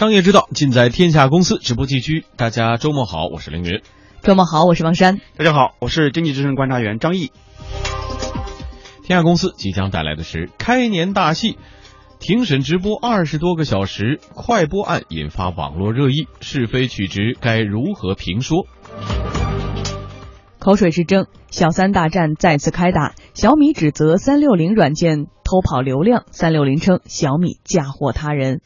商业之道尽在天下公司直播地区。大家周末好，我是凌云。周末好，我是王珊。大家好，我是经济之声观察员张毅。天下公司即将带来的是开年大戏，庭审直播二十多个小时，快播案引发网络热议，是非曲直该如何评说？口水之争，小三大战再次开打。小米指责三六零软件偷跑流量，三六零称小米嫁祸他人。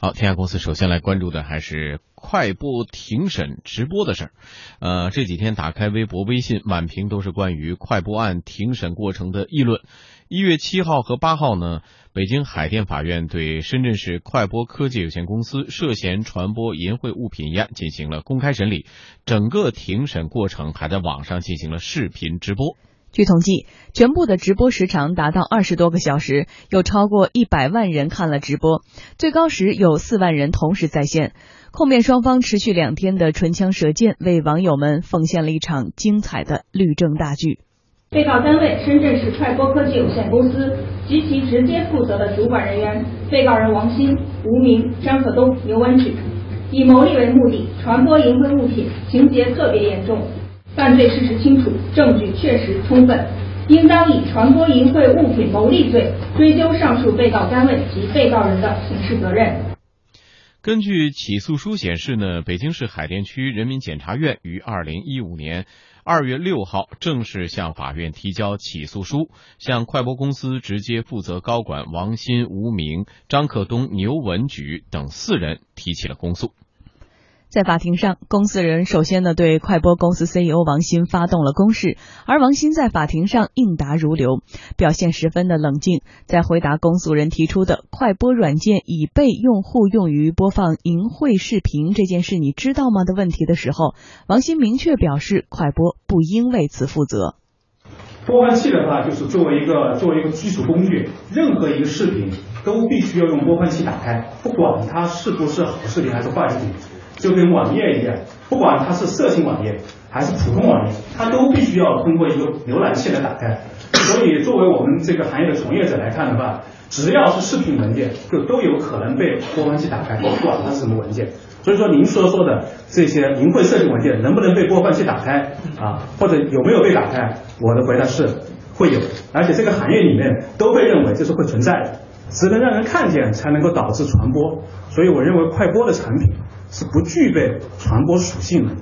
好，天下公司首先来关注的还是快播庭审直播的事儿。呃，这几天打开微博、微信，满屏都是关于快播案庭审过程的议论。一月七号和八号呢，北京海淀法院对深圳市快播科技有限公司涉嫌传播淫秽物品一案进行了公开审理，整个庭审过程还在网上进行了视频直播。据统计，全部的直播时长达到二十多个小时，有超过一百万人看了直播，最高时有四万人同时在线。控辩双方持续两天的唇枪舌剑，为网友们奉献了一场精彩的律政大剧。被告单位深圳市快播科技有限公司及其直接负责的主管人员，被告人王鑫、吴明、张可东、牛文举，以牟利为目的传播淫秽物品，情节特别严重。犯罪事实清楚，证据确实充分，应当以传播淫秽物品牟利罪追究上述被告单位及被告人的刑事责任。根据起诉书显示呢，北京市海淀区人民检察院于二零一五年二月六号正式向法院提交起诉书，向快播公司直接负责高管王鑫、吴明、张克东、牛文举等四人提起了公诉。在法庭上，公司人首先呢对快播公司 CEO 王鑫发动了攻势，而王鑫在法庭上应答如流，表现十分的冷静。在回答公诉人提出的快播软件已被用户用于播放淫秽视频这件事你知道吗的问题的时候，王鑫明确表示，快播不应为此负责。播放器的话，就是作为一个作为一个基础工具，任何一个视频都必须要用播放器打开，不管它是不是好视频还是坏视频。就跟网页一样，不管它是色情网页还是普通网页，它都必须要通过一个浏览器来打开。所以，作为我们这个行业的从业者来看的话，只要是视频文件，就都有可能被播放器打开，不管它是什么文件。所以说，您所说的这些淫秽色情文件能不能被播放器打开啊？或者有没有被打开？我的回答是会有，而且这个行业里面都被认为这是会存在的，只能让人看见才能够导致传播。所以，我认为快播的产品。是不具备传播属性的。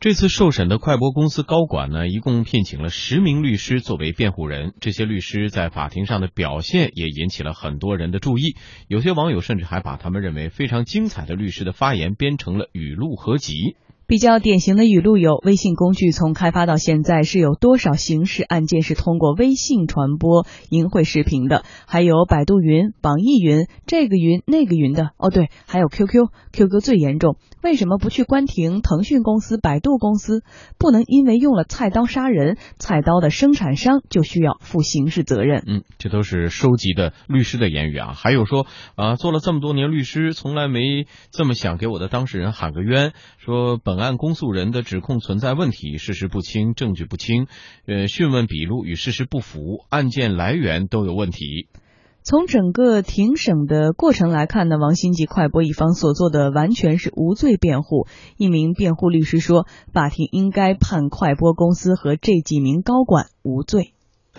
这次受审的快播公司高管呢，一共聘请了十名律师作为辩护人。这些律师在法庭上的表现也引起了很多人的注意。有些网友甚至还把他们认为非常精彩的律师的发言编成了语录合集。比较典型的语录有：微信工具从开发到现在，是有多少刑事案件是通过微信传播淫秽视频的？还有百度云、网易云，这个云那个云的。哦，对，还有 QQ，QQ 最严重。为什么不去关停腾讯公司、百度公司？不能因为用了菜刀杀人，菜刀的生产商就需要负刑事责任。嗯，这都是收集的律师的言语啊。还有说啊，做了这么多年律师，从来没这么想给我的当事人喊个冤，说本。本案公诉人的指控存在问题，事实不清，证据不清，呃，讯问笔录与事实不符，案件来源都有问题。从整个庭审的过程来看呢，王新吉快播一方所做的完全是无罪辩护。一名辩护律师说，法庭应该判快播公司和这几名高管无罪。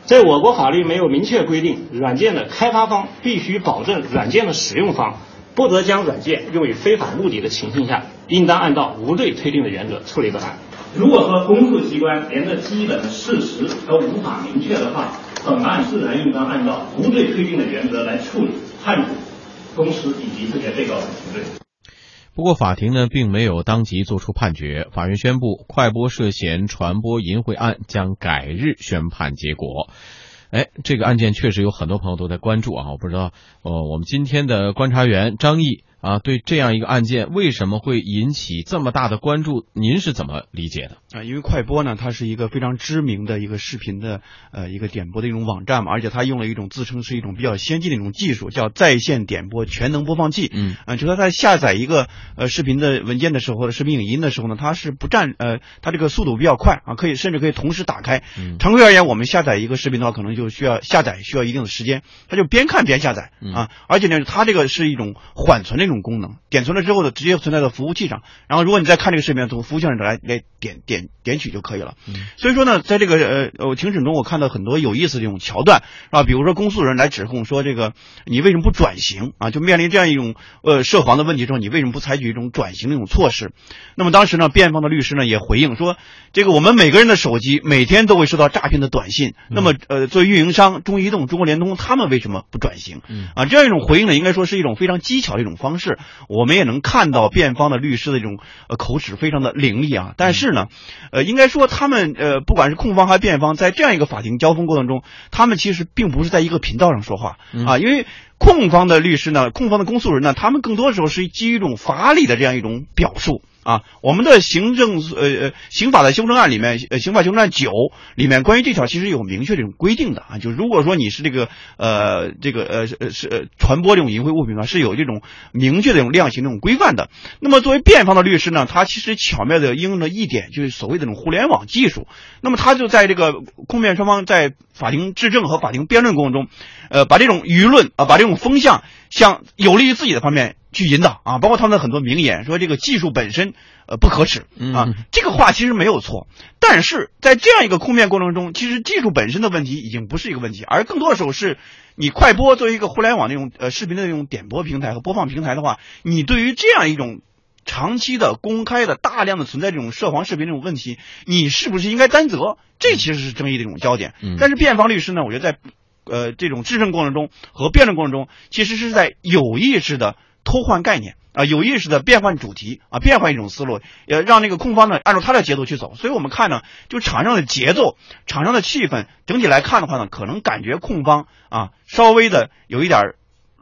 在我国法律没有明确规定，软件的开发方必须保证软件的使用方。不得将软件用于非法目的的情形下，应当按照无罪推定的原则处理本案。如果说公诉机关连这基本事实都无法明确的话，本案自然应当按照无罪推定的原则来处理，判处公司以及这些被告人无罪。不过，法庭呢并没有当即作出判决，法院宣布快播涉嫌传播淫秽案将改日宣判结果。哎，这个案件确实有很多朋友都在关注啊！我不知道，呃，我们今天的观察员张毅啊，对这样一个案件为什么会引起这么大的关注，您是怎么理解的？啊，因为快播呢，它是一个非常知名的一个视频的呃一个点播的一种网站嘛，而且它用了一种自称是一种比较先进的一种技术，叫在线点播全能播放器。嗯，啊，就说在下载一个呃视频的文件的时候或者视频影音的时候呢，它是不占呃它这个速度比较快啊，可以甚至可以同时打开。嗯常规而言，我们下载一个视频的话，可能就需要下载需要一定的时间，它就边看边下载嗯啊，而且呢，它这个是一种缓存的一种功能，点存了之后呢，直接存在到服务器上，然后如果你再看这个视频，从服务器上来来点点点取就可以了。嗯所以说呢，在这个呃呃庭审中，我看到很多有意思的这种桥段啊，比如说公诉人来指控说这个你为什么不转型啊？就面临这样一种呃涉黄的问题之后，你为什么不采取一种转型的一种措施？那么当时呢，辩方的律师呢也回应说，这个我们每个人的手机每天都会收到诈骗的短信，那么呃作为运营商，中移动、中国联通他们为什么不转型？嗯啊，这样一种回应呢，应该说是一种非常技巧的一种方式。我们也能看到辩方的律师的这种呃口齿非常的伶俐啊。但是呢，呃，应该说他们呃，不管是控方还是辩方，在这样一个法庭交锋过程中，他们其实并不是在一个频道上说话嗯啊，因为。控方的律师呢，控方的公诉人呢，他们更多的时候是基于一种法理的这样一种表述啊。我们的行政呃呃刑法的修正案里面，呃刑法修正案九里面关于这条其实有明确这种规定的啊，就如果说你是这个呃这个呃呃是呃传播这种淫秽物品啊，是有这种明确的这种量刑这种规范的。那么作为辩方的律师呢，他其实巧妙的应用了一点，就是所谓的这种互联网技术。那么他就在这个控辩双方在法庭质证和法庭辩论过程中，呃，把这种舆论啊，把这种风向向有利于自己的方面去引导啊，包括他们的很多名言，说这个技术本身呃不可耻啊嗯，这个话其实没有错，但是在这样一个控辩过程中，其实技术本身的问题已经不是一个问题，而更多的时候是你快播作为一个互联网那种呃视频的那种点播平台和播放平台的话，你对于这样一种长期的、公开的、大量的存在这种涉黄视频这种问题，你是不是应该担责？这其实是争议的一种焦点。嗯但是辩方律师呢，我觉得在呃这种质证过程中和辩论过程中，其实是在有意识的偷换概念啊、有意识的变换主题啊、变换一种思路，呃让那个控方呢按照他的节奏去走。所以我们看呢，就场上的节奏、场上的气氛，整体来看的话呢，可能感觉控方啊稍微的有一点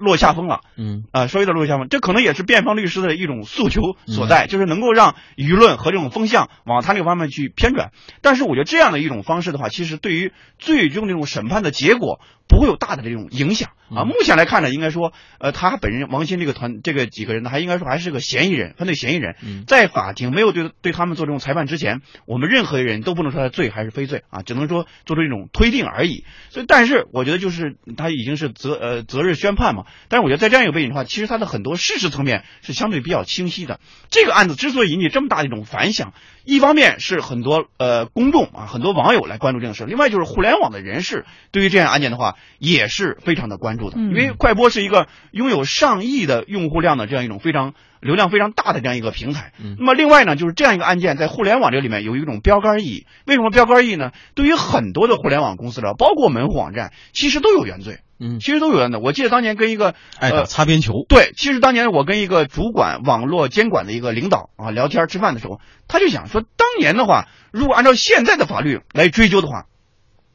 落下风了。嗯啊，稍微的落下风，这可能也是辩方律师的一种诉求所在，就是能够让舆论和这种风向往他那个方面去偏转。但是我觉得这样的一种方式的话，其实对于最终这种审判的结果不会有大的这种影响啊。嗯目前来看呢，应该说，呃，他本人王鑫这个团这个几个人呢，还应该说还是个嫌疑人，犯罪嫌疑人。嗯在法庭没有对对他们做这种裁判之前，我们任何人都不能说他罪还是非罪啊，只能说做出一种推定而已。所以，但是我觉得就是他已经是择呃择日宣判嘛。但是我觉得在这样一个背景的话，其实他的很多事实层面是相对比较清晰的。这个案子之所以引起这么大的一种反响，一方面是很多呃公众啊很多网友来关注这个事，另外就是互联网的人士对于这样案件的话也是非常的关注的，嗯因为快播是一个拥有上亿的用户量的这样一种非常。流量非常大的这样一个平台，嗯那么另外呢，就是这样一个案件在互联网这里面有一种标杆意义。为什么标杆意义呢？对于很多的互联网公司了，包括门户网站，其实都有原罪，嗯，其实都有原罪。我记得当年跟一个爱打呃擦边球，对，其实当年我跟一个主管网络监管的一个领导啊聊天吃饭的时候，他就想说，说当年的话，如果按照现在的法律来追究的话，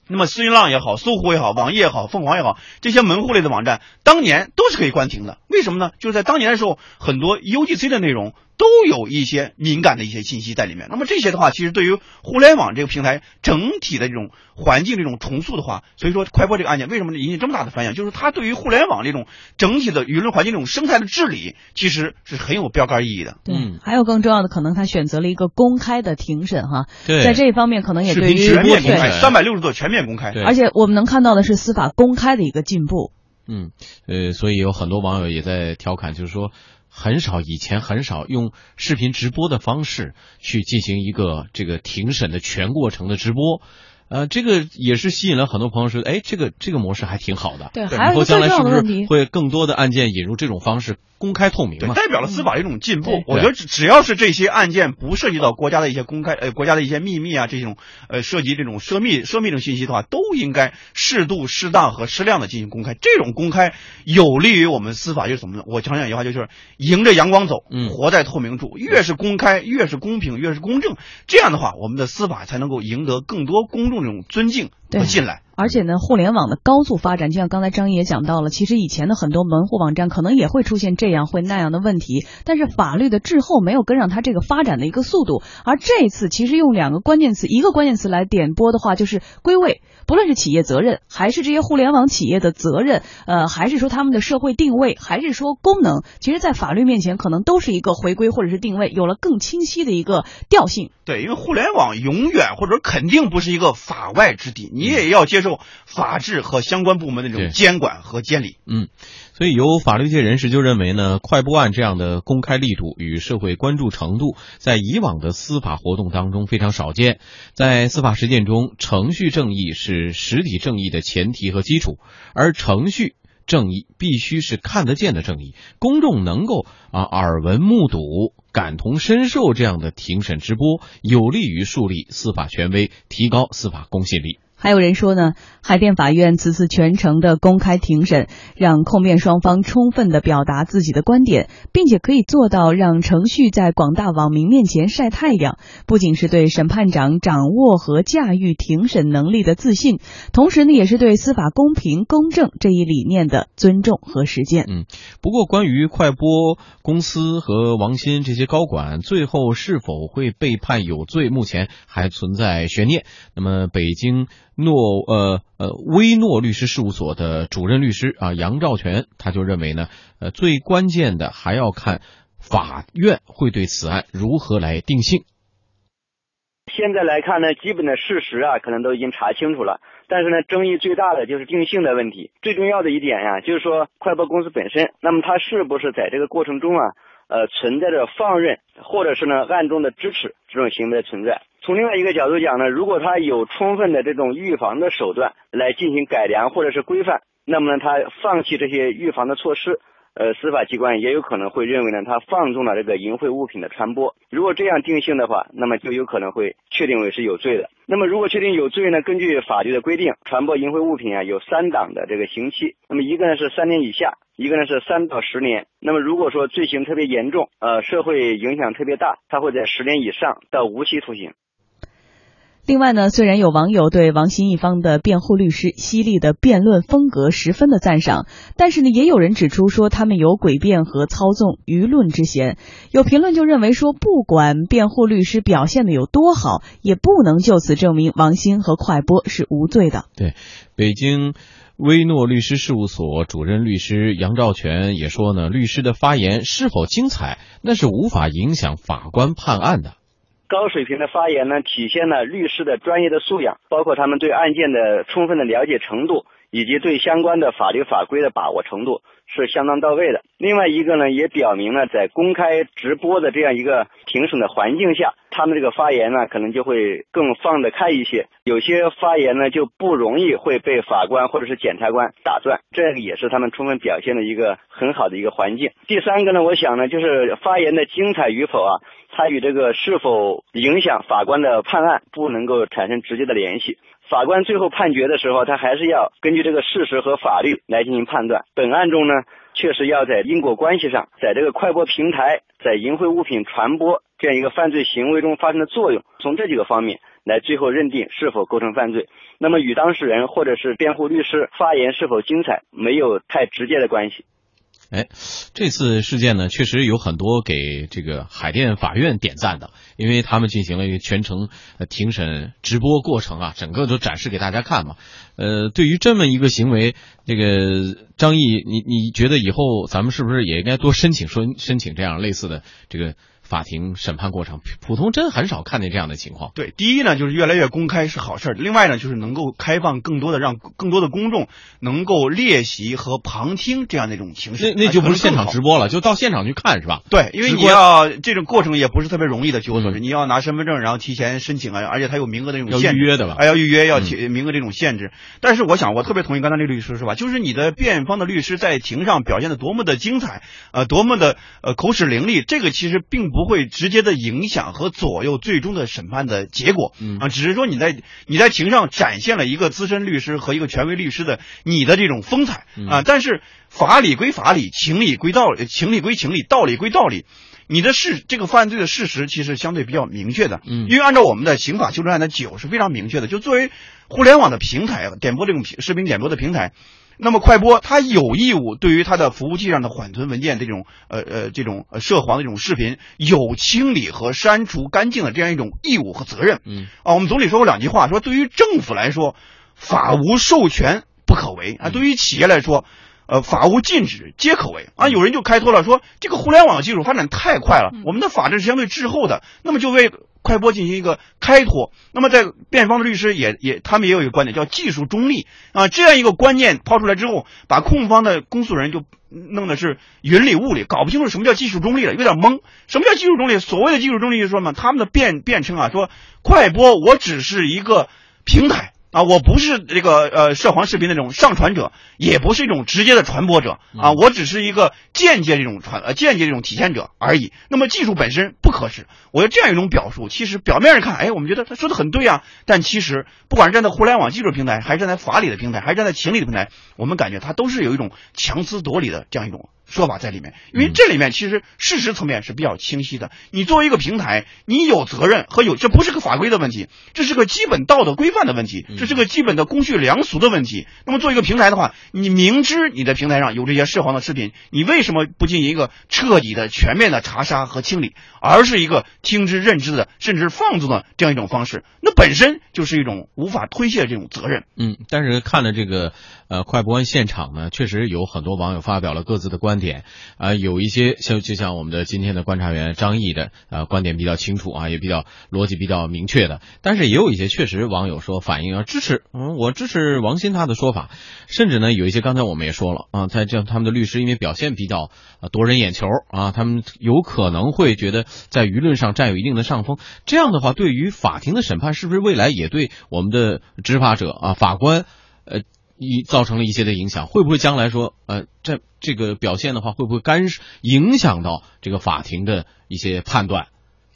那么新浪也好，搜狐也好，网易也好，凤凰也好，这些门户类的网站，当年都是可以关停的。为什么呢？就是在当年的时候，很多 UGC 的内容都有一些敏感的一些信息在里面。那么这些的话，其实对于互联网这个平台整体的这种环境这种重塑的话，所以说快播这个案件为什么引起这么大的反响？就是它对于互联网这种整体的舆论环境这种生态的治理，其实是很有标杆意义的。对，嗯还有更重要的，可能他选择了一个公开的庭审哈，对，在这一方面可能也视对于频全面公对开，三百六十度全面公开。而且我们能看到的是司法公开的一个进步。嗯，呃，所以有很多网友也在调侃，就是说，很少以前很少用视频直播的方式去进行一个这个庭审的全过程的直播。呃，这个也是吸引了很多朋友说，哎，这个这个模式还挺好的。对，以还有一个最后将来是不是会更多的案件引入这种方式，公开透明，嘛？代表了司法一种进步对。我觉得只只要是这些案件不涉及到国家的一些公开呃国家的一些秘密啊这种呃涉及这种涉密涉密这种信息的话，都应该适度、适当和适量的进行公开。这种公开有利于我们司法，就是怎么呢？我常讲一句话，就是迎着阳光走，嗯活在透明处。越是公开，越是公平，越是公正。这样的话，我们的司法才能够赢得更多公众这种尊敬对进来。而且呢，互联网的高速发展，就像刚才张毅也讲到了，其实以前的很多门户网站可能也会出现这样会那样的问题，但是法律的滞后没有跟上它这个发展的一个速度。而这一次，其实用两个关键词，一个关键词来点拨的话，就是归位，不论是企业责任，还是这些互联网企业的责任，呃，还是说他们的社会定位，还是说功能，其实，在法律面前，可能都是一个回归或者是定位，有了更清晰的一个调性。对，因为互联网永远或者肯定不是一个法外之地，你也要接受法治和相关部门的这种监管和监理。嗯，所以有法律界人士就认为呢，快播案这样的公开力度与社会关注程度，在以往的司法活动当中非常少见。在司法实践中，程序正义是实体正义的前提和基础，而程序。正义必须是看得见的正义，公众能够啊耳闻目睹、感同身受这样的庭审直播，有利于树立司法权威，提高司法公信力。还有人说呢，海淀法院此次全程的公开庭审，让控辩双方充分的表达自己的观点，并且可以做到让程序在广大网民面前晒太阳。不仅是对审判长掌握和驾驭庭审能力的自信，同时呢，也是对司法公平公正这一理念的尊重和实践。嗯，不过关于快播公司和王鑫这些高管最后是否会被判有罪，目前还存在悬念。那么，北京。诺呃呃威诺律师事务所的主任律师啊杨兆全他就认为呢，呃最关键的还要看法院会对此案如何来定性。现在来看呢，基本的事实啊可能都已经查清楚了，但是呢争议最大的就是定性的问题。最重要的一点呀，就是说快播公司本身，那么它是不是在这个过程中啊呃存在着放任或者是呢暗中的支持这种行为的存在？从另外一个角度讲呢，如果他有充分的这种预防的手段来进行改良或者是规范，那么呢，他放弃这些预防的措施，呃，司法机关也有可能会认为呢，他放纵了这个淫秽物品的传播。如果这样定性的话，那么就有可能会确定为是有罪的。那么如果确定有罪呢，根据法律的规定，传播淫秽物品啊有三档的这个刑期，那么一个呢是三年以下，一个呢是三到十年。那么如果说罪行特别严重，呃，社会影响特别大，他会在十年以上到无期徒刑。另外呢，虽然有网友对王鑫一方的辩护律师犀利的辩论风格十分的赞赏，但是呢，也有人指出说他们有诡辩和操纵舆论之嫌。有评论就认为说，不管辩护律师表现的有多好，也不能就此证明王鑫和快播是无罪的。对，北京威诺律师事务所主任律师杨兆全也说呢，律师的发言是否精彩，那是无法影响法官判案的。高水平的发言呢，体现了律师的专业的素养，包括他们对案件的充分的了解程度，以及对相关的法律法规的把握程度是相当到位的。另外一个呢，也表明了在公开直播的这样一个庭审的环境下，他们这个发言呢，可能就会更放得开一些。有些发言呢，就不容易会被法官或者是检察官打断，这个也是他们充分表现的一个很好的一个环境。第三个呢，我想呢，就是发言的精彩与否啊。它与这个是否影响法官的判案不能够产生直接的联系。法官最后判决的时候，他还是要根据这个事实和法律来进行判断。本案中呢，确实要在因果关系上，在这个快播平台在淫秽物品传播这样一个犯罪行为中发生的作用，从这几个方面来最后认定是否构成犯罪。那么与当事人或者是辩护律师发言是否精彩没有太直接的关系。哎，这次事件呢，确实有很多给这个海淀法院点赞的，因为他们进行了一个全程庭审直播过程啊，整个都展示给大家看嘛。呃，对于这么一个行为，这个张毅，你你觉得以后咱们是不是也应该多申请说申请这样类似的这个？法庭审判过程，普通真很少看见这样的情况。对，第一呢，就是越来越公开是好事儿；另外呢，就是能够开放更多的，让更多的公众能够列席和旁听这样的一种形式。那那就不是现场直播了，就到现场去看是吧？对，因为你要这种过程也不是特别容易的。据我所知，你要拿身份证，然后提前申请啊，而且它有名额的这种限制。要预约的吧？哎要预约，要提名额这种限制。但是我想，我特别同意刚才那律师是吧？就是你的辩方的律师在庭上表现的多么的精彩，呃，多么的呃口齿伶俐，这个其实并不。不会直接的影响和左右最终的审判的结果。嗯啊，只是说你在你在庭上展现了一个资深律师和一个权威律师的你的这种风采啊，但是法理归法理，情理归道理，情理归情理，道理归道理。你的事这个犯罪的事实其实相对比较明确的，嗯因为按照我们的刑法修正案的九是非常明确的，就作为互联网的平台点播这种视频点播的平台，那么快播它有义务对于它的服务器上的缓存文件这种呃呃这种呃涉黄的这种视频有清理和删除干净的这样一种义务和责任。嗯啊，我们总理说过两句话，说对于政府来说，法无授权不可为啊；对于企业来说，呃，法无禁止皆可为啊。有人就开脱了，说这个互联网技术发展太快了，我们的法制是相对滞后的，那么就为快播进行一个开脱。那么在辩方的律师也也他们也有一个观点叫技术中立啊，这样一个观念抛出来之后，把控方的公诉人就弄的是云里雾里，搞不清楚什么叫技术中立了，有点懵。什么叫技术中立？所谓的技术中立就是说嘛，他们的辩辩称啊，说快播我只是一个平台。啊，我不是这个呃涉黄视频的这种上传者，也不是一种直接的传播者啊，我只是一个间接这种传呃间接这种体现者而已。那么技术本身不可视，我觉得这样一种表述，其实表面上看，哎，我们觉得他说的很对啊，但其实不管是站在互联网技术平台，还是站在法理的平台，还是站在情理的平台，我们感觉它都是有一种强词夺理的这样一种说法在里面，因为这里面其实事实层面是比较清晰的。你作为一个平台，你有责任和有，这不是个法规的问题，这是个基本道德规范的问题，这是个基本的公序良俗的问题。那么作为一个平台的话，你明知你的平台上有这些涉黄的视频，你为什么不进行一个彻底的、全面的查杀和清理，而是一个听之任之的，甚至放纵的这样一种方式？那本身就是一种无法推卸的这种责任。嗯，但是看了这个呃快播案现场呢，确实有很多网友发表了各自的观点啊、有一些像就像我们的今天的观察员张毅的呃观点比较清楚啊，也比较逻辑比较明确的，但是也有一些确实网友说反映啊支持，嗯，我支持王鑫他的说法，甚至呢有一些刚才我们也说了啊，在这他们的律师因为表现比较呃夺人眼球啊，他们有可能会觉得在舆论上占有一定的上风，这样的话对于法庭的审判是不是未来也对我们的执法者啊法官呃一造成了一些的影响，会不会将来说呃这这个表现的话会不会干涉影响到这个法庭的一些判断？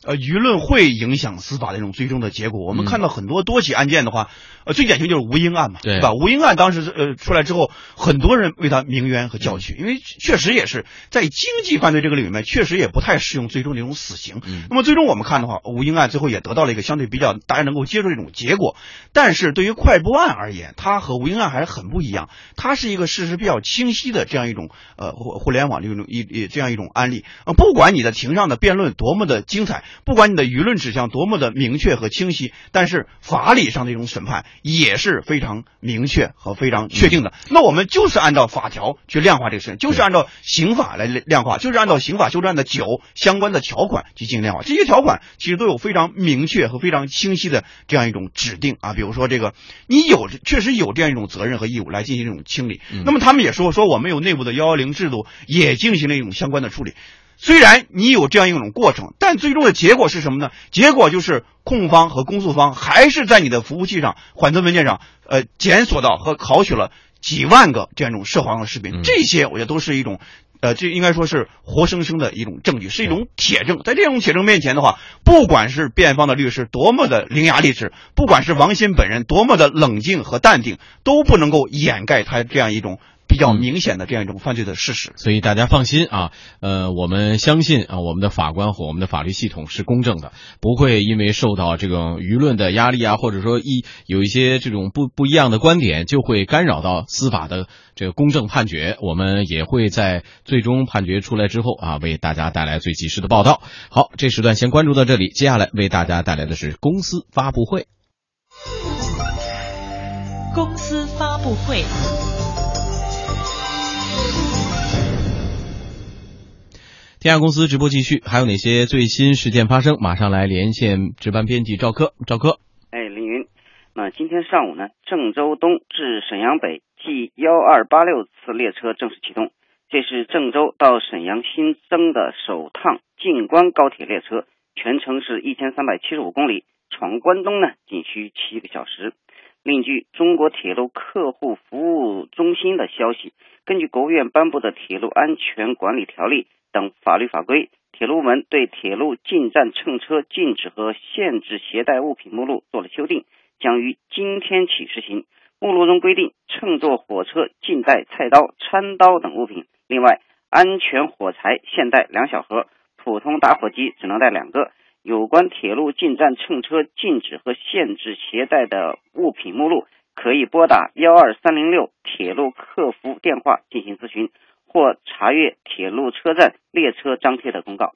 呃，舆论会影响司法的一种最终的结果。我们嗯看到很多多起案件的话，呃，最典型就是吴英案嘛，对吧？吴英案当时呃出来之后，很多人为他鸣冤和叫屈，因为确实也是在经济犯罪这个里面，确实也不太适用最终的一种死刑。嗯那么最终我们看的话，吴英案最后也得到了一个相对比较大家能够接受的一种结果。但是对于快播案而言，它和吴英案还是很不一样，它是一个事实比较清晰的这样一种呃互互联网这种一一这样一种案例。呃，不管你的庭上的辩论多么的精彩，不管你的舆论指向多么的明确和清晰，但是法理上的一种审判也是非常明确和非常确定的。那我们就是按照法条去量化这个事情，就是按照刑法来量化，就是按照刑法修正案的九相关的条款去进行量化。这些条款其实都有非常明确和非常清晰的这样一种指定啊，比如说这个你有确实有这样一种责任和义务来进行这种清理。那么他们也说说我们有内部的幺幺零制度，也进行了一种相关的处理。虽然你有这样一种过程，但最终的结果是什么呢？结果就是控方和公诉方还是在你的服务器上、缓存文件上，呃，检索到和考取了几万个这样一种涉黄的视频。嗯这些我觉得都是一种，呃，这应该说是活生生的一种证据，是一种铁证。在这种铁证面前的话，不管是辩方的律师多么的伶牙俐齿，不管是王鑫本人多么的冷静和淡定，都不能够掩盖他这样一种比较嗯明显的这样一种犯罪的事实。所以大家放心啊，呃，我们相信啊，我们的法官和我们的法律系统是公正的，不会因为受到这种舆论的压力啊，或者说一有一些这种不不一样的观点，就会干扰到司法的这个公正判决。我们也会在最终判决出来之后啊，为大家带来最及时的报道。好，这时段先关注到这里，接下来为大家带来的是公司发布会。公司发布会。天下公司直播继续，还有哪些最新事件发生？马上来连线值班编辑赵科，赵科。哎，凌云，那今天上午呢，郑州东至沈阳北 G 幺二八六次列车正式启动，这是郑州到沈阳新增的首趟进关高铁列车，全程是一千三百七十五公里，闯关东呢仅需七个小时。另据中国铁路客户服务中心的消息，根据国务院颁布的《铁路安全管理条例》等法律法规，铁路部门对铁路进站乘车禁止和限制携带物品目录做了修订，将于今天起实行。目录中规定，乘坐火车禁带菜刀、餐刀等物品。另外，安全火柴限带两小盒，普通打火机只能带两个。有关铁路进站乘车禁止和限制携带的物品目录，可以拨打幺二三零六铁路客服电话进行咨询。或查阅铁路车站列车张贴的公告。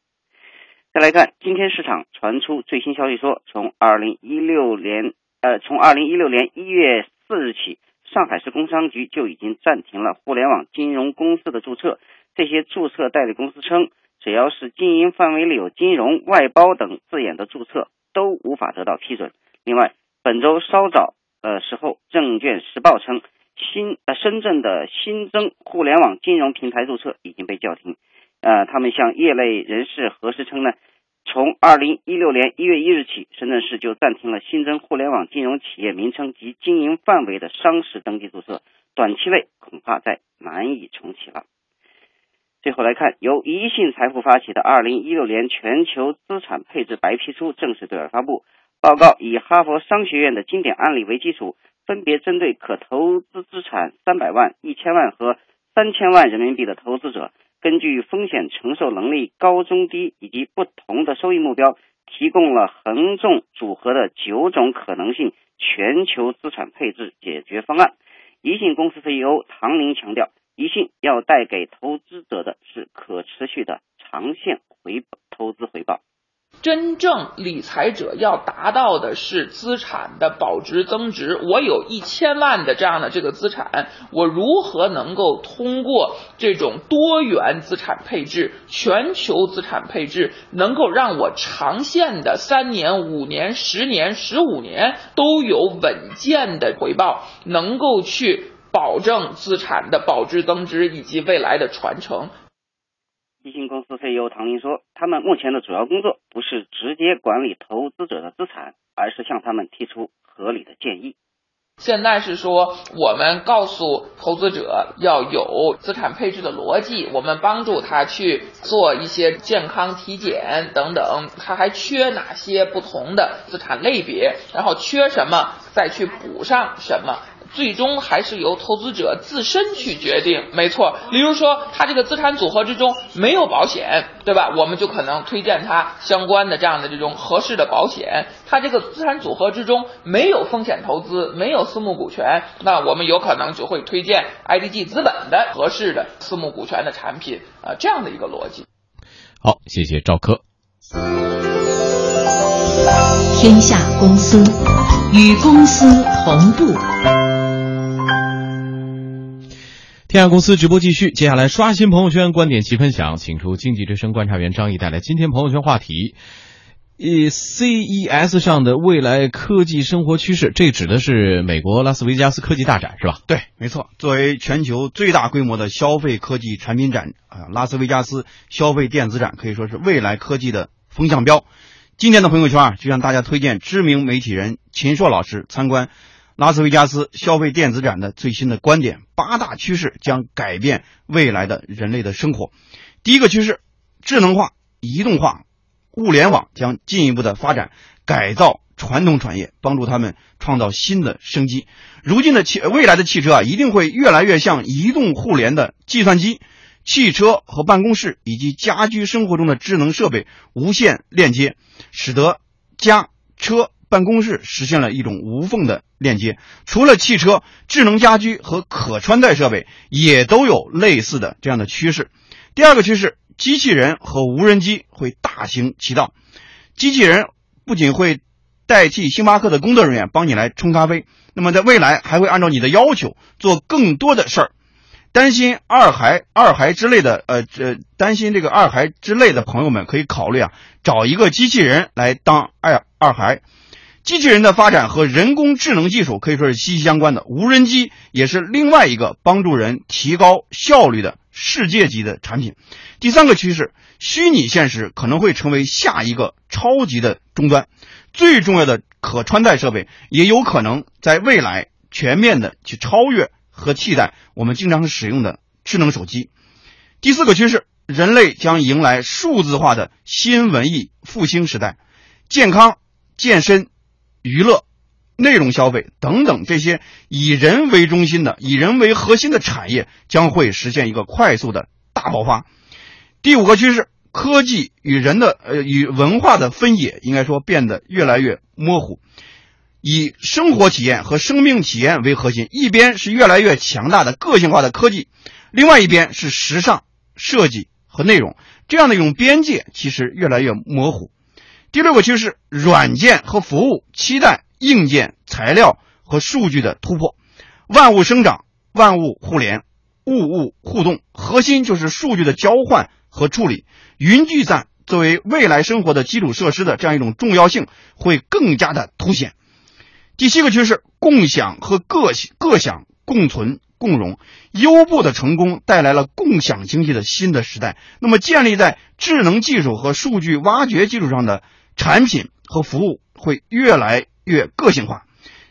再来看，今天市场传出最新消息说，从二零一六年呃，从二零一六年一月四日起，上海市工商局就已经暂停了互联网金融公司的注册。这些注册代理公司称，只要是经营范围里有金融、外包等字眼的注册，都无法得到批准。另外，本周稍早的时候，证券时报称。新呃，深圳的新增互联网金融平台注册已经被叫停。呃，他们向业内人士核实称呢，从二零一六年一月一日起，深圳市就暂停了新增互联网金融企业名称及经营范围的商事登记注册，短期内恐怕再难以重启了。最后来看，由宜信财富发起的二零一六年全球资产配置白皮书正式对外发布。报告以哈佛商学院的经典案例为基础。分别针对可投资资产三百万、一千万和三千万人民币的投资者，根据风险承受能力高中低以及不同的收益目标，提供了横纵组合的九种可能性全球资产配置解决方案。宜信公司 CEO 唐宁强调，宜信要带给投资者的是可持续的长线回报投资回报。真正理财者要达到的是资产的保值增值。我有一千万的这样的这个资产，我如何能够通过这种多元资产配置、全球资产配置，能够让我长线的三年、五年、十年、十五年都有稳健的回报，能够去保证资产的保值增值以及未来的传承。基金公司 CEO 唐林说：“他们目前的主要工作不是直接管理投资者的资产，而是向他们提出合理的建议。现在是说，我们告诉投资者要有资产配置的逻辑，我们帮助他去做一些健康体检等等，他还缺哪些不同的资产类别，然后缺什么，再去补上什么。”最终还是由投资者自身去决定，没错。例如说，他这个资产组合之中没有保险，对吧？我们就可能推荐他相关的这样的这种合适的保险。他这个资产组合之中没有风险投资，没有私募股权，那我们有可能就会推荐 IDG 资本的合适的私募股权的产品啊，这样的一个逻辑。好，谢谢赵科。天下公司与公司同步。天下公司直播继续，接下来刷新朋友圈，观点齐分享，请出经济之声观察员张毅带来今天朋友圈话题：以 CES 上的未来科技生活趋势。这指的是美国拉斯维加斯科技大展，是吧？对，没错。作为全球最大规模的消费科技产品展啊，拉斯维加斯消费电子展可以说是未来科技的风向标。今天的朋友圈啊，就向大家推荐知名媒体人秦朔老师参观。拉斯维加斯消费电子展的最新的观点：八大趋势将改变未来的人类的生活。第一个趋势，智能化、移动化、物联网将进一步的发展，改造传统产业，帮助他们创造新的生机。如今的汽未来的汽车啊，一定会越来越像移动互联的计算机、汽车和办公室以及家居生活中的智能设备无线链接，使得家车。办公室实现了一种无缝的链接。除了汽车，智能家居和可穿戴设备也都有类似的这样的趋势。第二个趋势，机器人和无人机会大行其道。机器人不仅会代替星巴克的工作人员帮你来冲咖啡，那么在未来还会按照你的要求做更多的事儿。担心二孩、二孩之类的，呃，这担心这个二孩之类的朋友们可以考虑啊，找一个机器人来当二二孩。机器人的发展和人工智能技术可以说是息息相关的，无人机也是另外一个帮助人提高效率的世界级的产品。第三个趋势，虚拟现实可能会成为下一个超级的终端，最重要的可穿戴设备也有可能在未来全面的去超越和替代我们经常使用的智能手机。第四个趋势，人类将迎来数字化的新文艺复兴时代，健康、健身、娱乐、内容消费等等这些以人为中心的、以人为核心的产业将会实现一个快速的大爆发。第五个趋势，科技与人的呃与文化的分野应该说变得越来越模糊。以生活体验和生命体验为核心，一边是越来越强大的个性化的科技，另外一边是时尚设计和内容，这样的一种边界其实越来越模糊。第六个趋势，软件和服务期待硬件、材料和数据的突破，万物生长，万物互联，物物互动，核心就是数据的交换和处理，云计算作为未来生活的基础设施的这样一种重要性会更加的凸显。第七个趋势，共享和各各享共存共荣，优步的成功带来了共享经济的新的时代。那么，建立在智能技术和数据挖掘基础上的产品和服务会越来越个性化。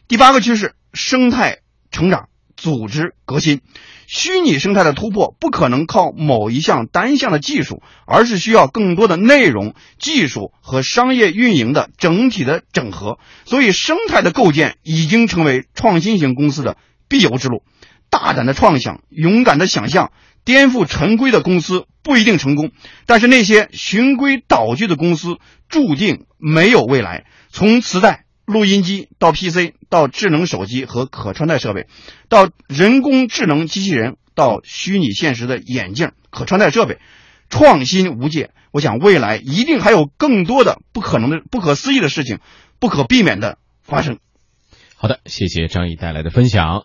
第八个趋势，生态成长，组织革新。虚拟生态的突破不可能靠某一项单项的技术，而是需要更多的内容、技术和商业运营的整体的整合。所以，生态的构建已经成为创新型公司的必由之路。大胆的创想，勇敢的想象，颠覆陈规的公司不一定成功，但是那些循规蹈矩的公司注定没有未来。从磁带。录音机到 PC，到智能手机和可穿戴设备，到人工智能机器人，到虚拟现实的眼镜、可穿戴设备，创新无界。我想未来一定还有更多的不可能的、不可思议的事情，不可避免的发生。好的，谢谢张毅带来的分享。